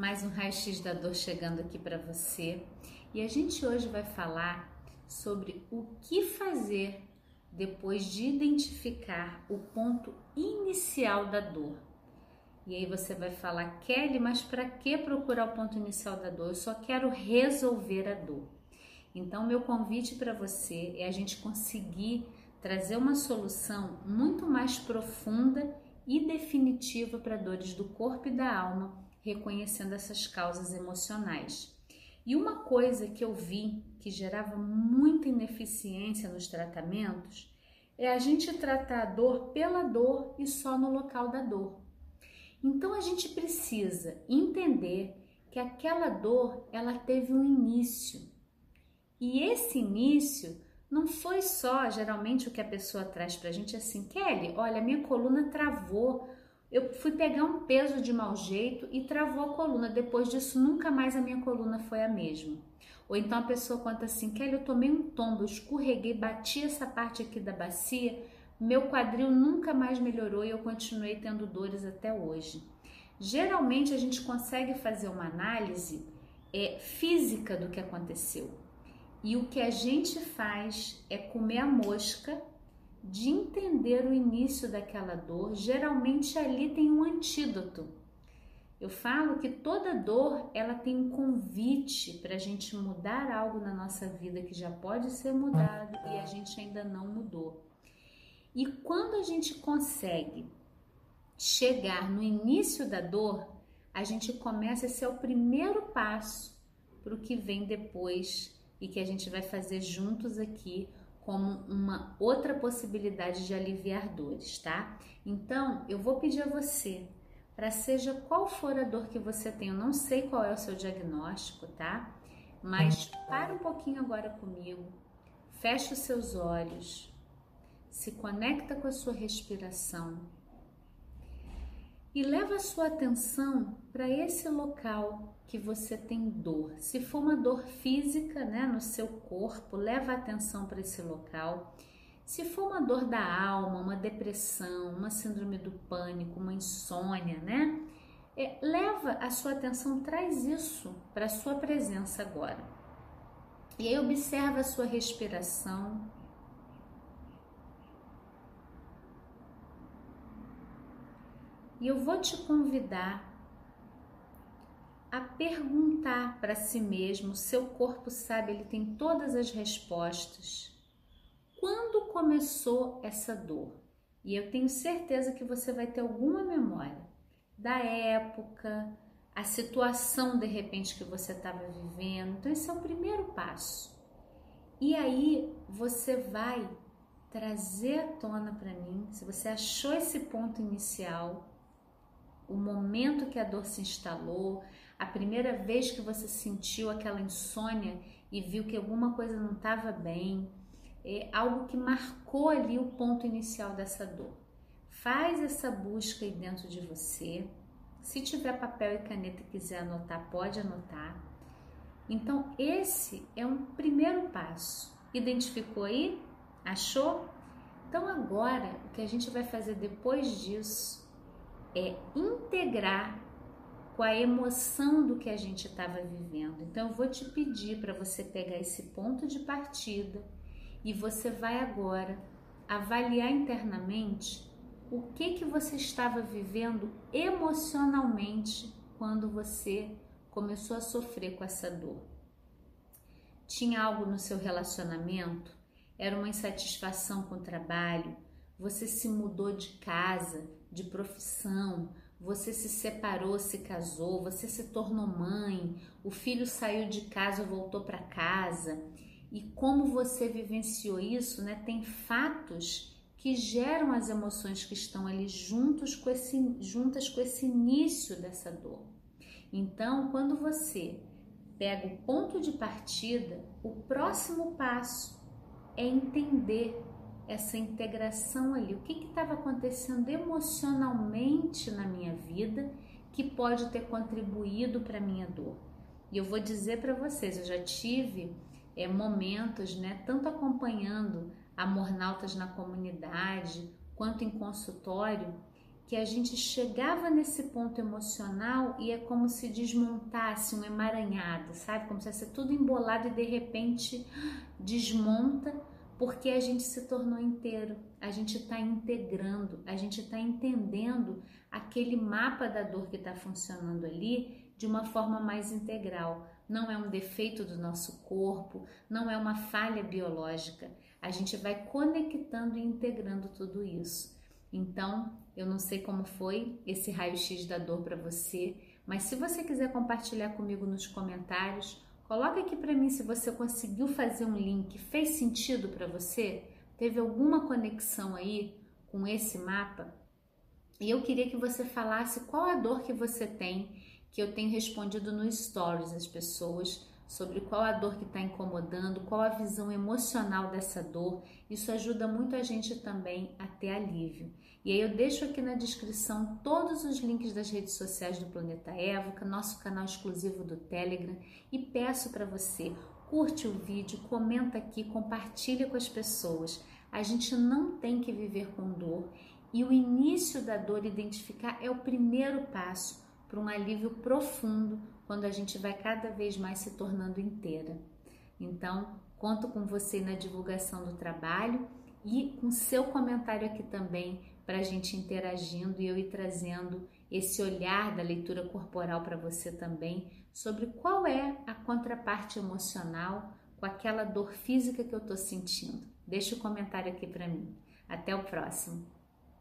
mais um raio-x da dor chegando aqui para você. E a gente hoje vai falar sobre o que fazer depois de identificar o ponto inicial da dor. E aí você vai falar, Kelly, mas para que procurar o ponto inicial da dor? Eu só quero resolver a dor. Então, meu convite para você é a gente conseguir trazer uma solução muito mais profunda e definitiva para dores do corpo e da alma, reconhecendo essas causas emocionais. E uma coisa que eu vi que gerava muita ineficiência nos tratamentos é a gente tratar a dor pela dor e só no local da dor. Então a gente precisa entender que aquela dor ela teve um início. E esse início não foi só geralmente o que a pessoa traz para a gente assim, Kelly, olha, minha coluna travou, eu fui pegar um peso de mau jeito e travou a coluna. Depois disso, nunca mais a minha coluna foi a mesma. Ou então a pessoa conta assim, Kelly, eu tomei um tombo, eu escorreguei, bati essa parte aqui da bacia, meu quadril nunca mais melhorou e eu continuei tendo dores até hoje. Geralmente a gente consegue fazer uma análise é, física do que aconteceu. E o que a gente faz é comer a mosca de entender o início daquela dor. Geralmente ali tem um antídoto. Eu falo que toda dor ela tem um convite para a gente mudar algo na nossa vida que já pode ser mudado e a gente ainda não mudou. E quando a gente consegue chegar no início da dor, a gente começa, esse é o primeiro passo para o que vem depois e que a gente vai fazer juntos aqui como uma outra possibilidade de aliviar dores, tá? Então, eu vou pedir a você, para seja qual for a dor que você tem, eu não sei qual é o seu diagnóstico, tá? Mas para um pouquinho agora comigo, fecha os seus olhos, se conecta com a sua respiração e leva a sua atenção para esse local que você tem dor. Se for uma dor física, né, no seu corpo, leva a atenção para esse local. Se for uma dor da alma, uma depressão, uma síndrome do pânico, uma insônia, né? É, leva a sua atenção, traz isso para a sua presença agora. E aí observa a sua respiração, E eu vou te convidar a perguntar para si mesmo, seu corpo sabe, ele tem todas as respostas. Quando começou essa dor? E eu tenho certeza que você vai ter alguma memória da época, a situação de repente que você estava vivendo. Então, esse é o primeiro passo. E aí você vai trazer à tona para mim, se você achou esse ponto inicial, o momento que a dor se instalou, a primeira vez que você sentiu aquela insônia e viu que alguma coisa não estava bem, é algo que marcou ali o ponto inicial dessa dor. Faz essa busca aí dentro de você. Se tiver papel e caneta e quiser anotar, pode anotar. Então, esse é um primeiro passo. Identificou aí? Achou? Então, agora, o que a gente vai fazer depois disso é integrar com a emoção do que a gente estava vivendo. Então eu vou te pedir para você pegar esse ponto de partida e você vai agora avaliar internamente o que que você estava vivendo emocionalmente quando você começou a sofrer com essa dor. Tinha algo no seu relacionamento? Era uma insatisfação com o trabalho? Você se mudou de casa, de profissão, você se separou, se casou, você se tornou mãe, o filho saiu de casa, voltou para casa. E como você vivenciou isso, né? Tem fatos que geram as emoções que estão ali juntos com esse, juntas com esse início dessa dor. Então, quando você pega o ponto de partida, o próximo passo é entender essa integração ali. O que estava acontecendo emocionalmente na minha vida que pode ter contribuído para minha dor? E eu vou dizer para vocês, eu já tive é, momentos, né, tanto acompanhando amornautas na comunidade quanto em consultório, que a gente chegava nesse ponto emocional e é como se desmontasse um emaranhado, sabe? Como se fosse tudo embolado e de repente desmonta porque a gente se tornou inteiro, a gente está integrando, a gente está entendendo aquele mapa da dor que está funcionando ali de uma forma mais integral. Não é um defeito do nosso corpo, não é uma falha biológica. A gente vai conectando e integrando tudo isso. Então, eu não sei como foi esse raio-x da dor para você, mas se você quiser compartilhar comigo nos comentários, coloca aqui para mim se você conseguiu fazer um link, fez sentido para você? Teve alguma conexão aí com esse mapa? E eu queria que você falasse qual a dor que você tem, que eu tenho respondido no stories as pessoas sobre qual a dor que está incomodando, qual a visão emocional dessa dor. Isso ajuda muito a gente também a ter alívio. E aí eu deixo aqui na descrição todos os links das redes sociais do Planeta Évoca, nosso canal exclusivo do Telegram e peço para você, curte o vídeo, comenta aqui, compartilha com as pessoas. A gente não tem que viver com dor e o início da dor identificar é o primeiro passo para um alívio profundo quando a gente vai cada vez mais se tornando inteira. Então, conto com você na divulgação do trabalho e com seu comentário aqui também para a gente interagindo e eu ir trazendo esse olhar da leitura corporal para você também sobre qual é a contraparte emocional com aquela dor física que eu estou sentindo. Deixa o um comentário aqui para mim. Até o próximo.